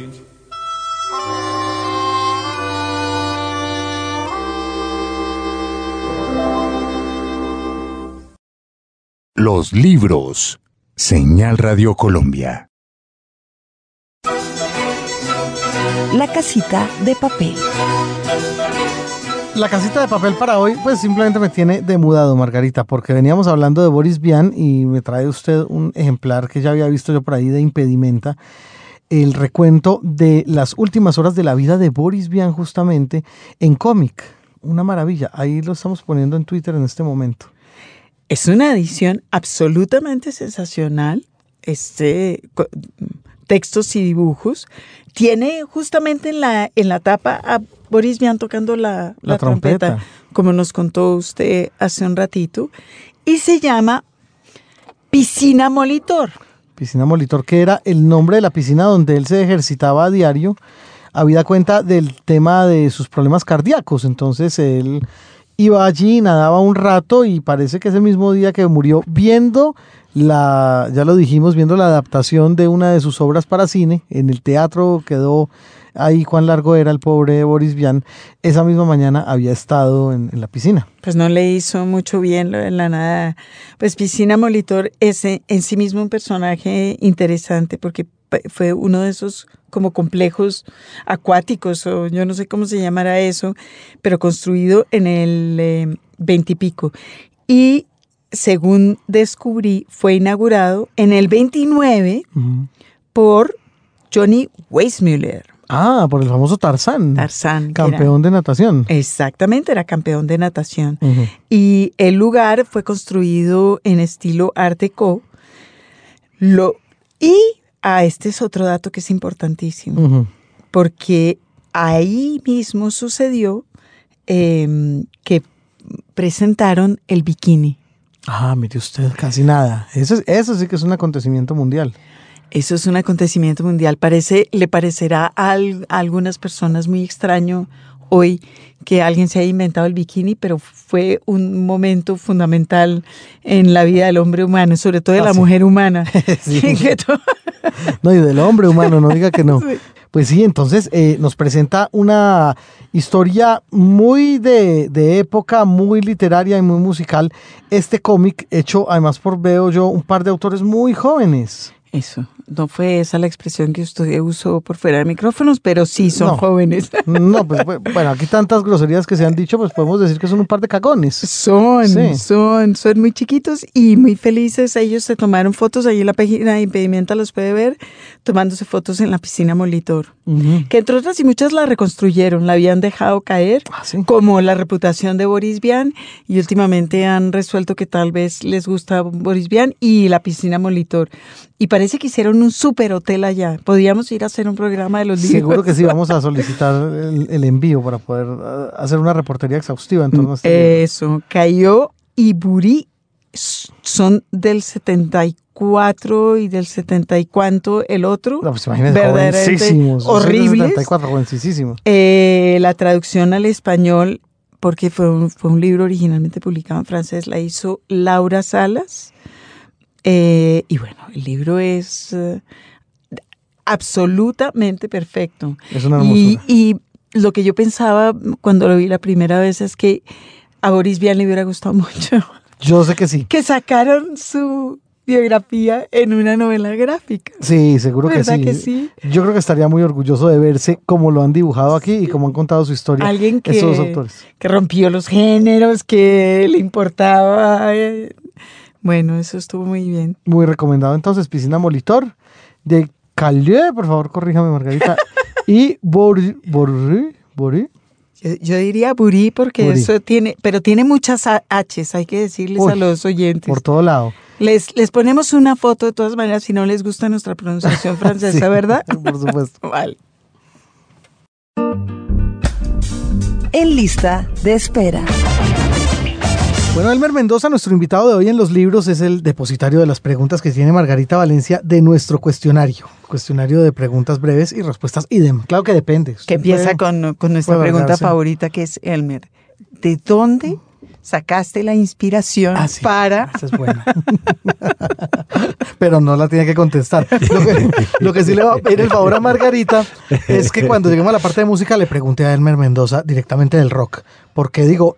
Los libros. Señal Radio Colombia. La casita de papel. La casita de papel para hoy, pues simplemente me tiene demudado, Margarita, porque veníamos hablando de Boris Vian y me trae usted un ejemplar que ya había visto yo por ahí de Impedimenta, el recuento de las últimas horas de la vida de Boris Vian justamente en cómic. Una maravilla. Ahí lo estamos poniendo en Twitter en este momento. Es una edición absolutamente sensacional. Este textos y dibujos. Tiene justamente en la, en la tapa a Boris Vian tocando la, La la trompeta, trompeta. como nos contó usted hace un ratito. Y se llama Piscina Molitor. Piscina Molitor, que era el nombre de la piscina donde él se ejercitaba a diario, habida cuenta del tema de sus problemas cardíacos. Entonces él iba allí, nadaba un rato y parece que ese mismo día que murió viendo la, ya lo dijimos, viendo la adaptación de una de sus obras para cine, en el teatro quedó ahí cuán largo era el pobre Boris Vian, esa misma mañana había estado en, en la piscina. Pues no le hizo mucho bien lo de la nada. Pues Piscina Molitor es en, sí mismo un personaje interesante porque fue uno de esos como complejos acuáticos o yo no sé cómo se llamará eso, pero construido en el veintipico. y según descubrí, fue inaugurado en el 29 Ujú. por Johnny Weissmuller. Ah, por el famoso Tarzán, Tarzán. era- campeón de natación. exactamente, era campeón de natación. Y el lugar fue construido en estilo Art Deco. Lo, y ah, este es otro dato que es importantísimo, porque ahí mismo sucedió em, que presentaron el bikini. Ah, mire usted, casi nada. Eso, es- eso sí que es un acontecimiento mundial. Eso es un acontecimiento mundial. Parece, le parecerá a, al- a algunas personas muy extraño hoy que alguien se haya inventado el bikini, pero fue un momento fundamental en la vida del hombre humano, sobre todo de Ah, la sí. mujer humana. Sí. Que to- No, y del hombre humano, no diga que no. Sí. Pues sí, entonces eh, nos presenta una historia muy de, de época, muy literaria y muy musical. Este cómic hecho además por, veo yo, un par de autores muy jóvenes. Eso. No fue esa la expresión que usted usó por fuera de micrófonos, pero sí son No. jóvenes. No, pues bu- bueno, aquí tantas groserías que se han dicho, pues podemos decir que son un par de cagones. Son, Sí. son, son muy chiquitos y muy felices. Ellos se tomaron fotos, ahí en la página de Impedimenta los puede ver, tomándose fotos en la piscina Molitor. Que entre otras y muchas la reconstruyeron, la habían dejado caer, Ah, sí. como la reputación de Boris Vian, y últimamente han resuelto que tal vez les gusta Boris Vian y la piscina Molitor. Y parece que hicieron un super hotel allá. Podríamos ir a hacer un programa de los libros. Seguro que sí, vamos a solicitar el, el envío para poder ah, hacer una reportería exhaustiva en torno a este. Eso, Cayó y Burí son del 74 y del 70 y cuánto el otro. No, pues verdaderamente horribles. 74, jovencísimos. Eh, la traducción al español, porque fue un, fue un libro originalmente publicado en francés, la hizo Laura Salas. Eh, y bueno, el libro es eh, absolutamente perfecto. Es una hermosura. y lo que yo pensaba cuando lo vi la primera vez es que a Boris Vian le hubiera gustado mucho Yo sé que sí. que sacaron su biografía en una novela gráfica. Sí, seguro que ¿Verdad sí. que sí? Yo creo que estaría muy orgulloso de verse como lo han dibujado aquí y cómo han contado su historia Alguien que, estos dos autores. que rompió los géneros, que le importaba. eh, Bueno, eso estuvo muy bien. Muy recomendado entonces, Piscina Molitor de Calieu, por favor, corríjame Margarita. y Borí, Borí, Borí. Yo, yo diría Burí porque Burí. eso tiene, pero tiene muchas H's, hay que decirles Uy, a los oyentes. por todo lado. Les, les ponemos una foto de todas maneras si no les gusta nuestra pronunciación francesa, Sí, ¿verdad? Por supuesto. Vale. En lista de espera. Bueno, Elmer Mendoza, nuestro invitado de hoy en los libros, es el depositario de las preguntas que tiene Margarita Valencia de nuestro cuestionario. Cuestionario de preguntas breves y respuestas idem. Claro que depende. Que empieza con, con nuestra pregunta favorita que es Elmer. ¿De dónde sacaste la inspiración Ah, sí. para Esa es buena. Pero no la tiene que contestar. Lo que, lo que sí le va a pedir el favor a Margarita es que cuando lleguemos a la parte de música le pregunte a Elmer Mendoza directamente del rock. Porque digo,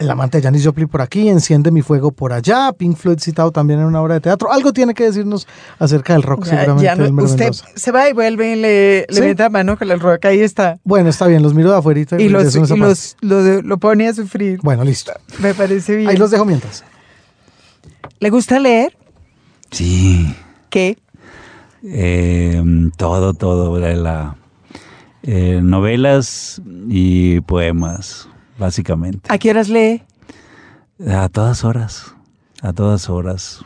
el amante de Janis Joplin por aquí, enciende mi fuego por allá, Pink Floyd citado también en una obra de teatro. Algo tiene que decirnos acerca del rock, Ya- seguramente. ya no- usted Mendoza. se va y vuelve y le, le ¿Sí? mete mano con el rock, ahí está. Bueno, está bien, los miro de afuera Y, los, en esa y los, lo, lo pone a sufrir. Bueno, listo. Me parece bien. Ahí los dejo mientras. ¿Le gusta leer? Sí, ¿Qué? eh, todo, todo, de la, eh, novelas y poemas, básicamente. ¿A qué horas lee? A todas horas, a todas horas.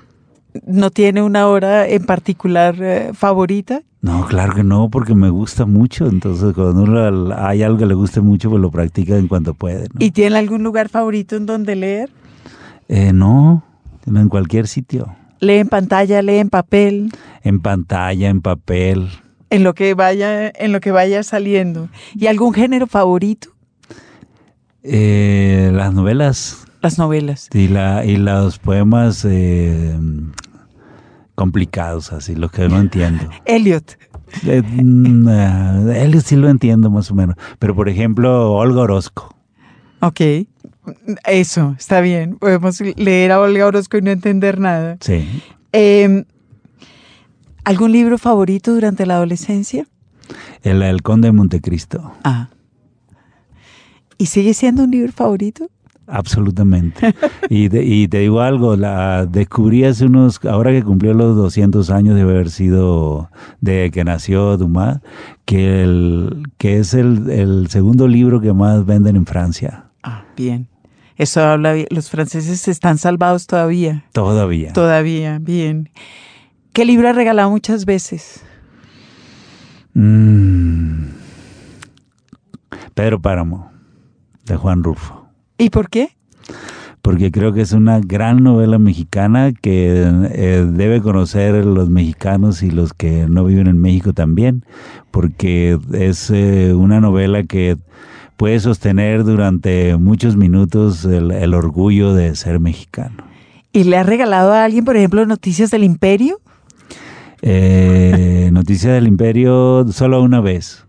¿No tiene una hora en particular eh, favorita? No, claro que no, porque me gusta mucho. Entonces, cuando uno hay algo que le guste mucho, pues lo practica en cuanto puede. ¿no? ¿Y tiene algún lugar favorito en donde leer? Eh, no, en cualquier sitio. ¿Lee en pantalla, lee en papel? En pantalla, en papel. En lo que vaya, en lo que vaya saliendo. ¿Y algún género favorito? Eh, las novelas Las novelas. y, la, y los poemas eh, complicados, así, los que no entiendo. Elliot. Eh, mm, eh, él sí lo entiendo más o menos. Pero, por ejemplo, Olga Orozco. Ok. Eso, está bien. Podemos leer a Olga Orozco y no entender nada. Sí. Eh, ¿Algún libro favorito durante la adolescencia? El, el Conde de Montecristo. Ah. ¿Y sigue siendo un libro favorito? Absolutamente. Y, de- y te digo algo, la descubrí hace unos, ahora que cumplió los 200 años de haber sido, de que nació Dumas, que, el, que es el, el segundo libro que más venden en Francia. Ah, bien. Eso habla bien. Los franceses están salvados todavía. Todavía. Todavía, bien. ¿Qué libro ha regalado muchas veces? Mm. Pedro Páramo, de Juan Rufo. ¿Y por qué? porque creo que es una gran novela mexicana que eh, debe conocer los mexicanos y los que no viven en México también, porque es eh, una novela que puede sostener durante muchos minutos el, el orgullo de ser mexicano. ¿Y le ha regalado a alguien, por ejemplo, Noticias del Imperio? Eh, Noticia del Imperio solo una vez,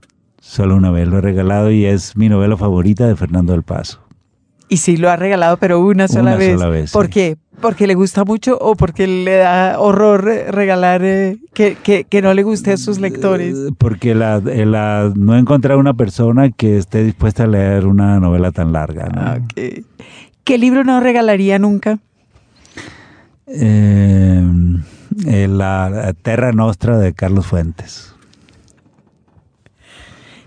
solo una vez lo he regalado y es mi novela favorita de Fernando del Paso. Y sí lo ha regalado, pero una sola Una vez. sola vez, ¿Por sí. qué? ¿Porque le gusta mucho o porque le da horror eh, regalar eh, que, que- que no le guste a sus lectores? Eh, Porque la, la- no he encontrado una persona que esté dispuesta a leer una novela tan larga. ¿no? Ah. ¿Qué libro no regalaría nunca? Eh, la Terra Nostra de Carlos Fuentes.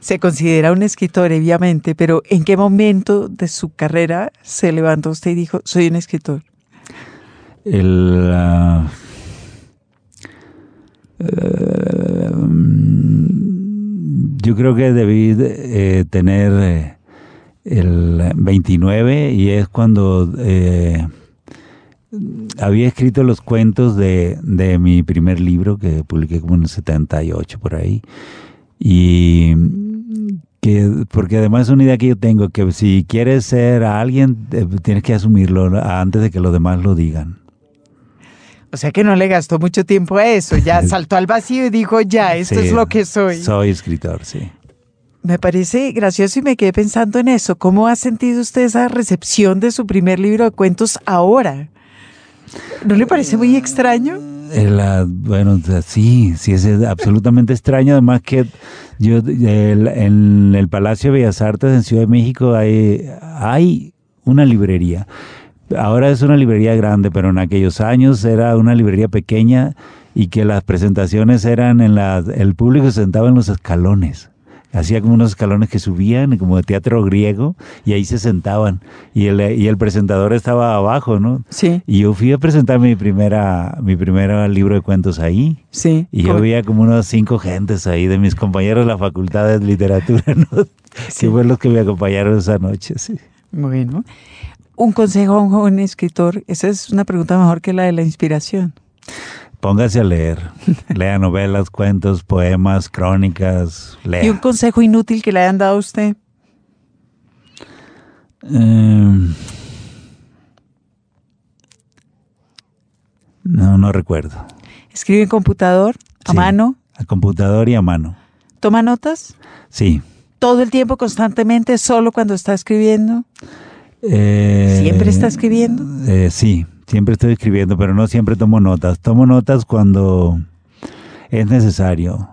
Se considera un escritor, obviamente, pero ¿en qué momento de su carrera se levantó usted y dijo, soy un escritor? El, ah, mm, yo creo que debí de, eh, tener eh, el 29 y es cuando eh, había escrito los cuentos de, de mi primer libro que publiqué como en el 78 por ahí y que porque además es una idea que yo tengo que si quieres ser a alguien eh, tienes que asumirlo antes de que los demás lo digan O sea que no le gastó mucho tiempo a eso, ya saltó al vacío y dijo, ya, esto Sí, es lo que soy. Soy escritor, sí. Me parece gracioso y me quedé pensando en eso. ¿Cómo ha sentido usted esa recepción de su primer libro de cuentos ahora? ¿No le parece muy extraño? Eh, la- bueno, sí, sí, es absolutamente extraño. Además que yo en el Palacio de Bellas Artes en Ciudad de México hay, hay una librería. Ahora es una librería grande, pero en aquellos años era una librería pequeña y que las presentaciones eran en la... El público se sentaba en los escalones. Hacía como unos escalones que subían, como de teatro griego, y ahí se sentaban. Y el, y el presentador estaba abajo, ¿no? Sí, Y yo fui a presentar mi primera, mi primer libro de cuentos ahí. sí. Y yo ¿Cómo? veía como unos cinco gentes ahí de mis compañeros de la facultad de literatura, ¿no? Sí. Que fueron los que me acompañaron esa noche, sí. Bueno, un consejo a un joven escritor. Esa es una pregunta mejor que la de la inspiración. Póngase a leer. Lea novelas, cuentos, poemas, crónicas, lea. ¿Y un consejo inútil que le hayan dado a usted? Eh, no, no recuerdo. ¿Escribe en computador? ¿A Sí. mano? A computador y a mano. ¿Toma notas? Sí. ¿Todo el tiempo, constantemente, solo cuando está escribiendo? Eh, ¿Siempre está escribiendo? eh, sí, siempre estoy escribiendo, pero no siempre tomo notas. Tomo notas cuando es necesario.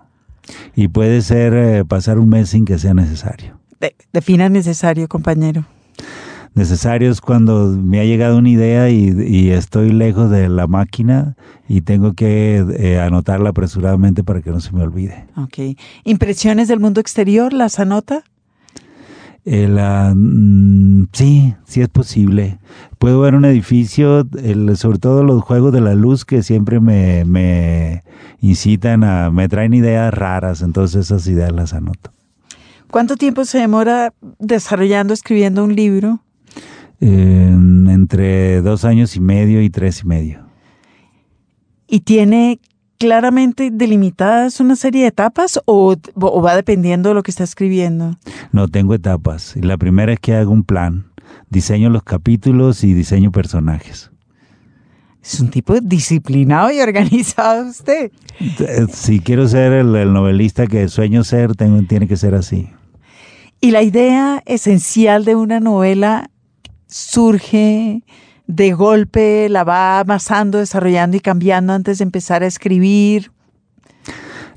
Y puede ser eh, pasar un mes sin que sea necesario. De- defina necesario, compañero. Necesario es cuando me ha llegado una idea y, y estoy lejos de la máquina y tengo que eh, anotarla apresuradamente para que no se me olvide. Ok. ¿Impresiones del mundo exterior las anota? El, ah, mm, sí, sí es posible. Puedo ver un edificio, el- sobre todo los juegos de la luz que siempre me, me incitan a, me traen ideas raras, entonces esas ideas las anoto. ¿Cuánto tiempo se demora desarrollando, escribiendo un libro? Eh, entre dos años y medio y tres y medio. ¿Y tiene claramente delimitadas una serie de etapas o, o va dependiendo de lo que está escribiendo? No tengo etapas. La primera es que hago un plan, diseño los capítulos y diseño personajes. Es un tipo disciplinado y organizado usted. Eh, Si quiero ser el, el novelista que sueño ser, tengo, tiene que ser así. Y la idea esencial de una novela surge de golpe, la va amasando, desarrollando y cambiando antes de empezar a escribir.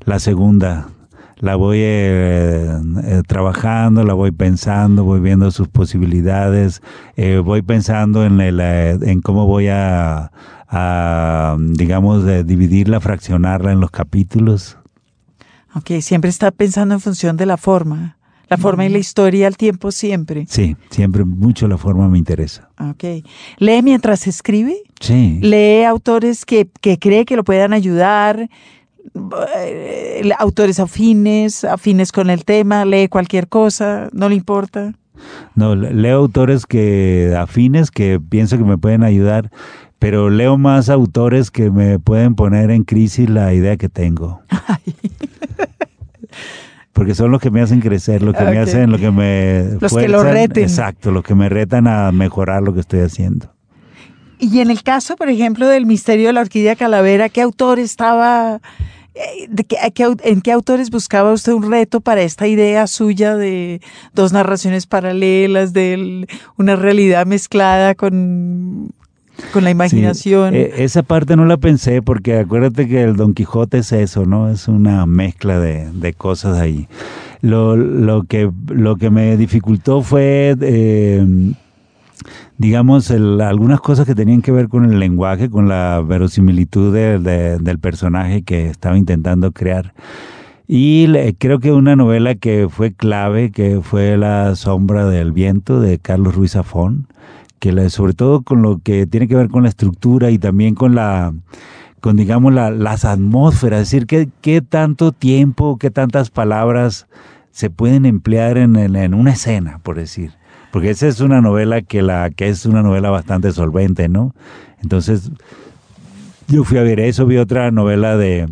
La segunda, la voy eh, eh, trabajando, la voy pensando, voy viendo sus posibilidades, eh, voy pensando en, el, eh, en cómo voy a, a, digamos, dividirla, fraccionarla en los capítulos. Ok, siempre está pensando en función de la forma. La forma y la historia al tiempo siempre. Sí, siempre mucho la forma me interesa. Ok. ¿Lee mientras escribe? Sí. ¿Lee autores que, que cree que lo puedan ayudar? Eh, autores afines, afines con el tema, lee cualquier cosa, no le importa. No, le- leo autores que afines que pienso que me pueden ayudar, pero leo más autores que me pueden poner en crisis la idea que tengo. Porque son los que me hacen crecer, los que me hacen, lo que me Los que lo reten. Exacto, los que me retan a mejorar lo que estoy haciendo. Y en el caso, por ejemplo, del misterio de la orquídea calavera, ¿qué autor estaba Eh, ¿de qué- a qué au- ¿En qué autores buscaba usted un reto para esta idea suya de dos narraciones paralelas, de una realidad mezclada con, con la imaginación? Sí, eh, esa parte no la pensé porque acuérdate que el Don Quijote es eso, ¿no? Es una mezcla de, de cosas ahí. Lo, lo, que, lo que me dificultó fue, eh, digamos, el- algunas cosas que tenían que ver con el lenguaje, con la verosimilitud de- de- del personaje que estaba intentando crear. Y le- creo que una novela que fue clave, que fue La sombra del viento de Carlos Ruiz Zafón, que la- sobre todo con lo que tiene que ver con la estructura y también con la con digamos la- las atmósferas, es decir, qué, qué tanto tiempo, qué tantas palabras se pueden emplear en, en- una escena, por decir. Porque esa es una novela que la que es una novela bastante solvente, ¿no? Entonces, yo fui a ver eso, vi otra novela de,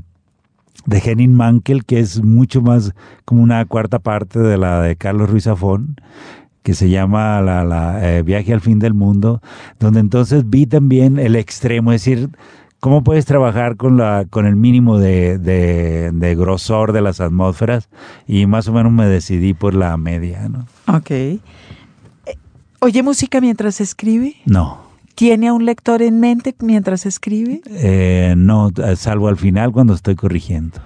de Henning Mankell, que es mucho más como una cuarta parte de la de Carlos Ruiz Zafón, que se llama la, la, eh, Viaje al fin del mundo, donde entonces vi también el extremo, es decir, cómo puedes trabajar con, la, con el mínimo de, de, de grosor de las atmósferas y más o menos me decidí por la media, ¿no? Ok. Eh, ¿Oye música mientras escribe? No, ¿Tiene a un lector en mente mientras escribe? eh, no, salvo al final cuando estoy corrigiendo.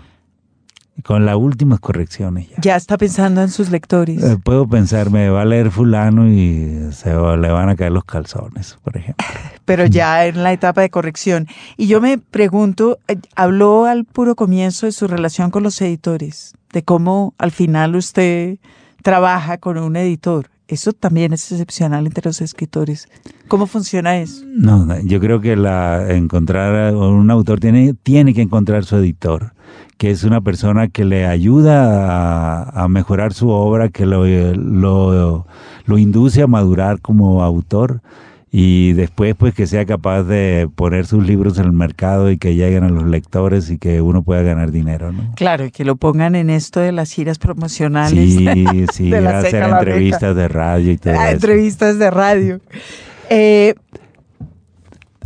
Con las últimas correcciones ya. Ya está pensando en sus lectores. Eh, puedo pensar, me va a leer fulano y se le van a caer los calzones, por ejemplo. pero ya en la etapa de corrección. Y yo me pregunto, eh, habló al puro comienzo de su relación con los editores, de cómo al final usted trabaja con un editor. Eso también es excepcional entre los escritores. ¿Cómo funciona eso? No, yo creo que la encontrar un autor tiene, tiene que encontrar su editor, que es una persona que le ayuda a, a mejorar su obra, que lo, lo, lo induce a madurar como autor y después pues que sea capaz de poner sus libros en el mercado y que lleguen a los lectores y que uno pueda ganar dinero, ¿no? Claro, y que lo pongan en esto de las giras promocionales. Sí, sí, de la hacer entrevistas de radio y todo Ah, eso. entrevistas de radio. Eh,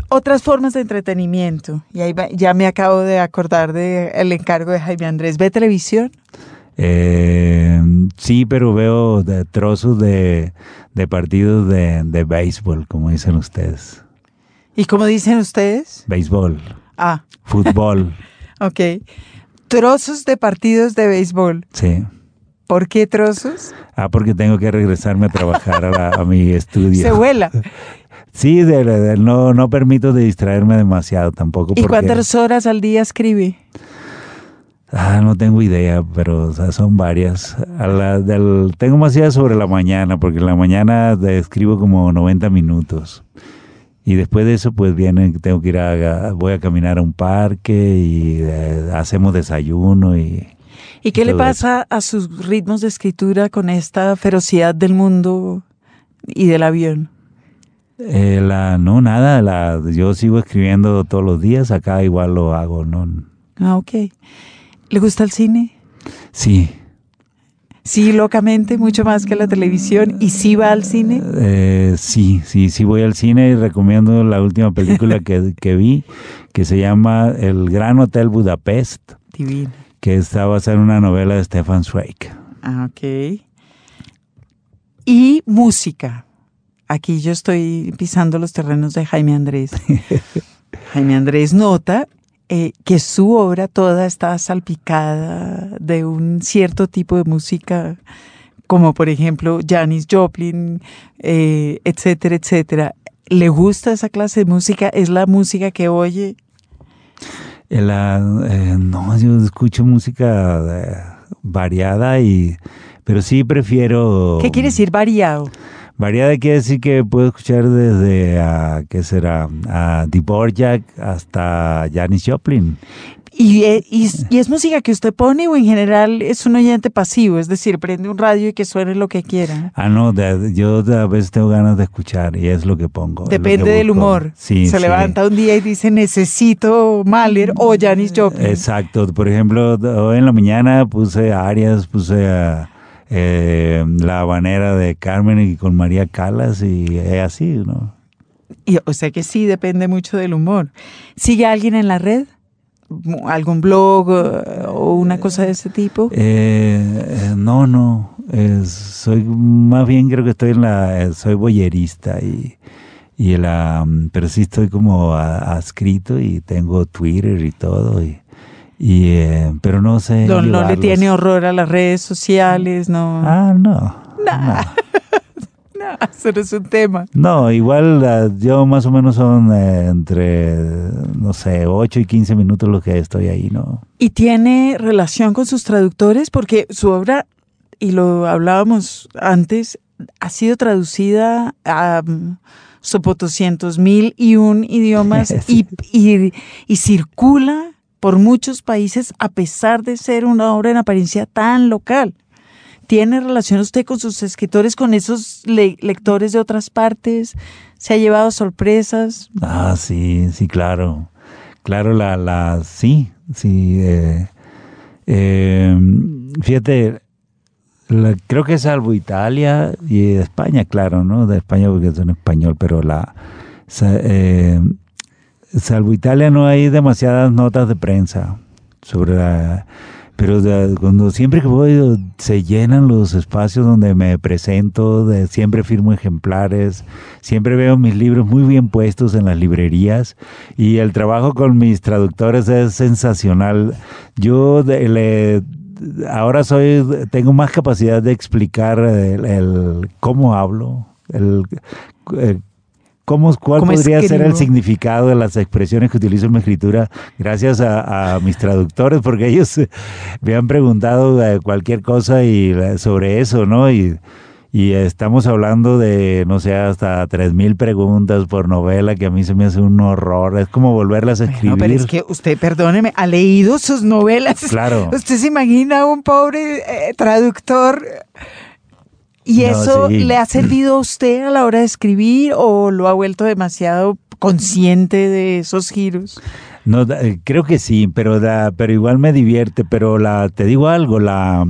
otras formas de entretenimiento. Y ahí va- ya me acabo de acordar del encargo de Jaime Andrés. ¿Ve televisión? Eh, sí, pero veo de trozos de, de partidos de, de béisbol, como dicen ustedes. ¿Y cómo dicen ustedes? Béisbol, Ah, fútbol, ok. Trozos de partidos de béisbol. sí. ¿Por qué trozos? Ah, porque tengo que regresarme a trabajar a, la- a mi estudio. Se vuela. Sí, de- de- no, no permito de distraerme demasiado tampoco. ¿Y porque- cuántas horas al día escribe? Ah, no tengo idea, pero o sea, son varias. A la del, tengo más ideas sobre la mañana, porque en la mañana escribo como 90 minutos. Y después de eso, pues viene, tengo que ir a, voy a caminar a un parque y eh, hacemos desayuno y... ¿Y qué le pasa a sus ritmos de escritura con esta ferocidad del mundo y del avión? eh, la, no, nada, la, yo sigo escribiendo todos los días, acá igual lo hago, ¿no? Ah, ok. ¿Le gusta el cine? Sí, Sí, locamente, mucho más que la televisión. ¿Y sí va al cine? Eh, sí, sí, sí voy al cine y recomiendo la última película que, que vi, que se llama El Gran Hotel Budapest, Divino. que está basada en una novela de Stefan Zweig. Ah, ok. Y música. Aquí yo estoy pisando los terrenos de Jaime Andrés. Jaime Andrés nota eh, que su obra toda está salpicada de un cierto tipo de música, como por ejemplo Janis Joplin, eh, etcétera, etcétera. ¿Le gusta esa clase de música? ¿Es la música que oye? Eh, la- eh, no, yo escucho música variada y... Pero sí prefiero... ¿Qué quiere decir variado? Variada quiere decir que puedo escuchar desde, a, ¿qué será? A Dvorak hasta Janis Joplin. ¿Y, eh, y, y es música que usted pone o en general es un oyente pasivo? Es decir, prende un radio y que suene lo que quiera. Ah, no, de- yo a veces tengo ganas de escuchar y es lo que pongo. que Depende del humor. Sí, Se sí. levanta un día y dice, necesito Mahler o Janis Joplin. Exacto. Por ejemplo, hoy en la mañana puse Arias, puse a, eh, la habanera de Carmen y con María Calas y es así, ¿no? Y, o sea que sí, depende mucho del humor. ¿Sigue alguien en la red? algún blog eh, o una cosa de ese tipo? Eh, no, no. Soy más bien creo que estoy en la. eh, soy boyerista y. y la, mm, pero sí estoy como adscrito y tengo Twitter y todo. Y, y, eh, pero no sé. No, no le tiene horror a las redes sociales, no. Ah, no. No, eso no es un tema. No, igual ah, yo más o menos son eh, entre, no sé, 8 y 15 minutos lo que estoy ahí, ¿no? ¿Y tiene relación con sus traductores? Porque su obra, y lo hablábamos antes, ha sido traducida a mm, sopotoscientos mil y un idiomas y, y- y circula por muchos países a pesar de ser una obra en apariencia tan local. ¿Tiene relación usted con sus escritores, con esos le- lectores de otras partes? ¿Se ha llevado sorpresas? Ah, sí, sí, claro. Claro, la, la, sí, sí. eh, eh, fíjate, la- creo que salvo Italia y España, claro, ¿no? De España porque es en español, pero la, eh, salvo Italia no hay demasiadas notas de prensa sobre la, pero cuando siempre que voy se llenan los espacios donde me presento, de, siempre firmo ejemplares, siempre veo mis libros muy bien puestos en las librerías y el trabajo con mis traductores es sensacional. Yo de- ahora soy tengo más capacidad de explicar el, cómo hablo, el, cómo, cuál ¿Cómo podría ser el significado de las expresiones que utilizo en mi escritura gracias a, a mis traductores, porque ellos me han preguntado cualquier cosa y sobre eso, ¿no? Y, y estamos hablando de, no sé, hasta 3.000 preguntas por novela, que a mí se me hace un horror. Es como volverlas a escribir. No, pero es que usted, perdóneme, ha leído sus novelas. Claro. Usted se imagina a un pobre eh, traductor. ¿Y No, eso sí. le ha servido a usted a la hora de escribir o lo ha vuelto demasiado consciente de esos giros? No, da- eh, creo que sí, pero da, pero igual me divierte. Pero la, te digo algo, la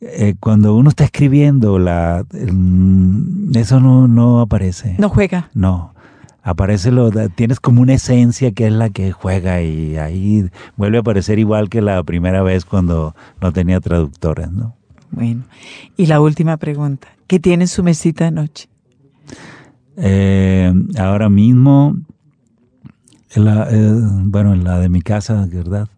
eh, cuando uno está escribiendo, la mm, eso no, no aparece. No juega. No. Aparece lo, tienes como una esencia que es la que juega y ahí vuelve a aparecer igual que la primera vez cuando no tenía traductores, ¿no? Bueno, y la última pregunta. ¿Qué tiene en su mesita de noche? Eh, ahora mismo, la, eh, bueno, en la de mi casa, ¿verdad?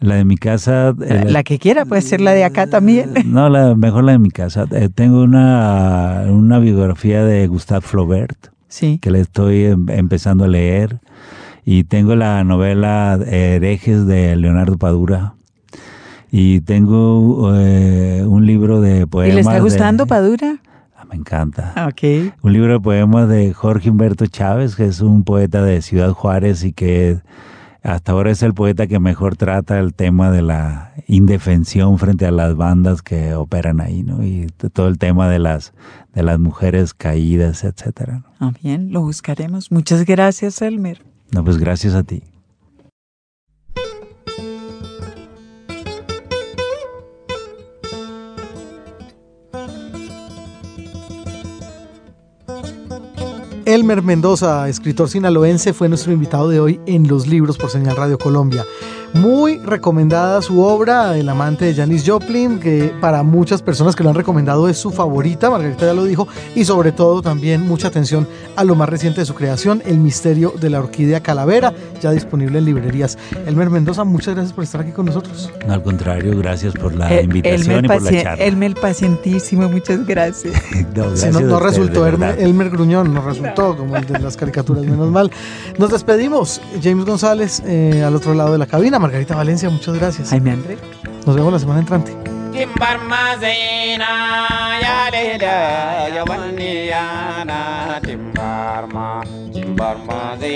La de mi casa. eh, La que quiera, puede ser la de acá también. No, la, mejor la de mi casa. Eh, tengo una, una biografía de Gustave Flaubert Sí. que la estoy em- empezando a leer y tengo la novela Herejes de Leonardo Padura y tengo eh, un libro de ¿Y poemas. le está de- gustando Padura? Ah, me encanta. Un libro de poemas de Jorge Humberto Chávez, que es un poeta de Ciudad Juárez y que hasta ahora es el poeta que mejor trata el tema de la indefensión frente a las bandas que operan ahí, ¿no? Y todo el tema de las de las mujeres caídas, etcétera. ¿no? Ah, bien, lo buscaremos. Muchas gracias, Elmer. No, pues gracias a ti. Elmer Mendoza, escritor sinaloense, fue nuestro invitado de hoy en Los Libros por Señal Radio Colombia. Muy recomendada su obra, El amante de Janis Joplin, que para muchas personas que lo han recomendado es su favorita, Margarita ya lo dijo, y sobre todo también mucha atención a lo más reciente de su creación, El misterio de la orquídea calavera, ya disponible en librerías. Elmer Mendoza, muchas gracias por estar aquí con nosotros. No, al contrario, gracias por la Eh, invitación y por la charla. Elmer pacientísimo, muchas gracias. No, Si gracias no, no resultó Elmer. Elmer Gruñón, no resultó como el de las caricaturas, menos mal. Nos despedimos. James González eh, al otro lado de la cabina. Margarita Valencia, muchas gracias. Jaime André. Nos vemos la semana entrante. Timbarma.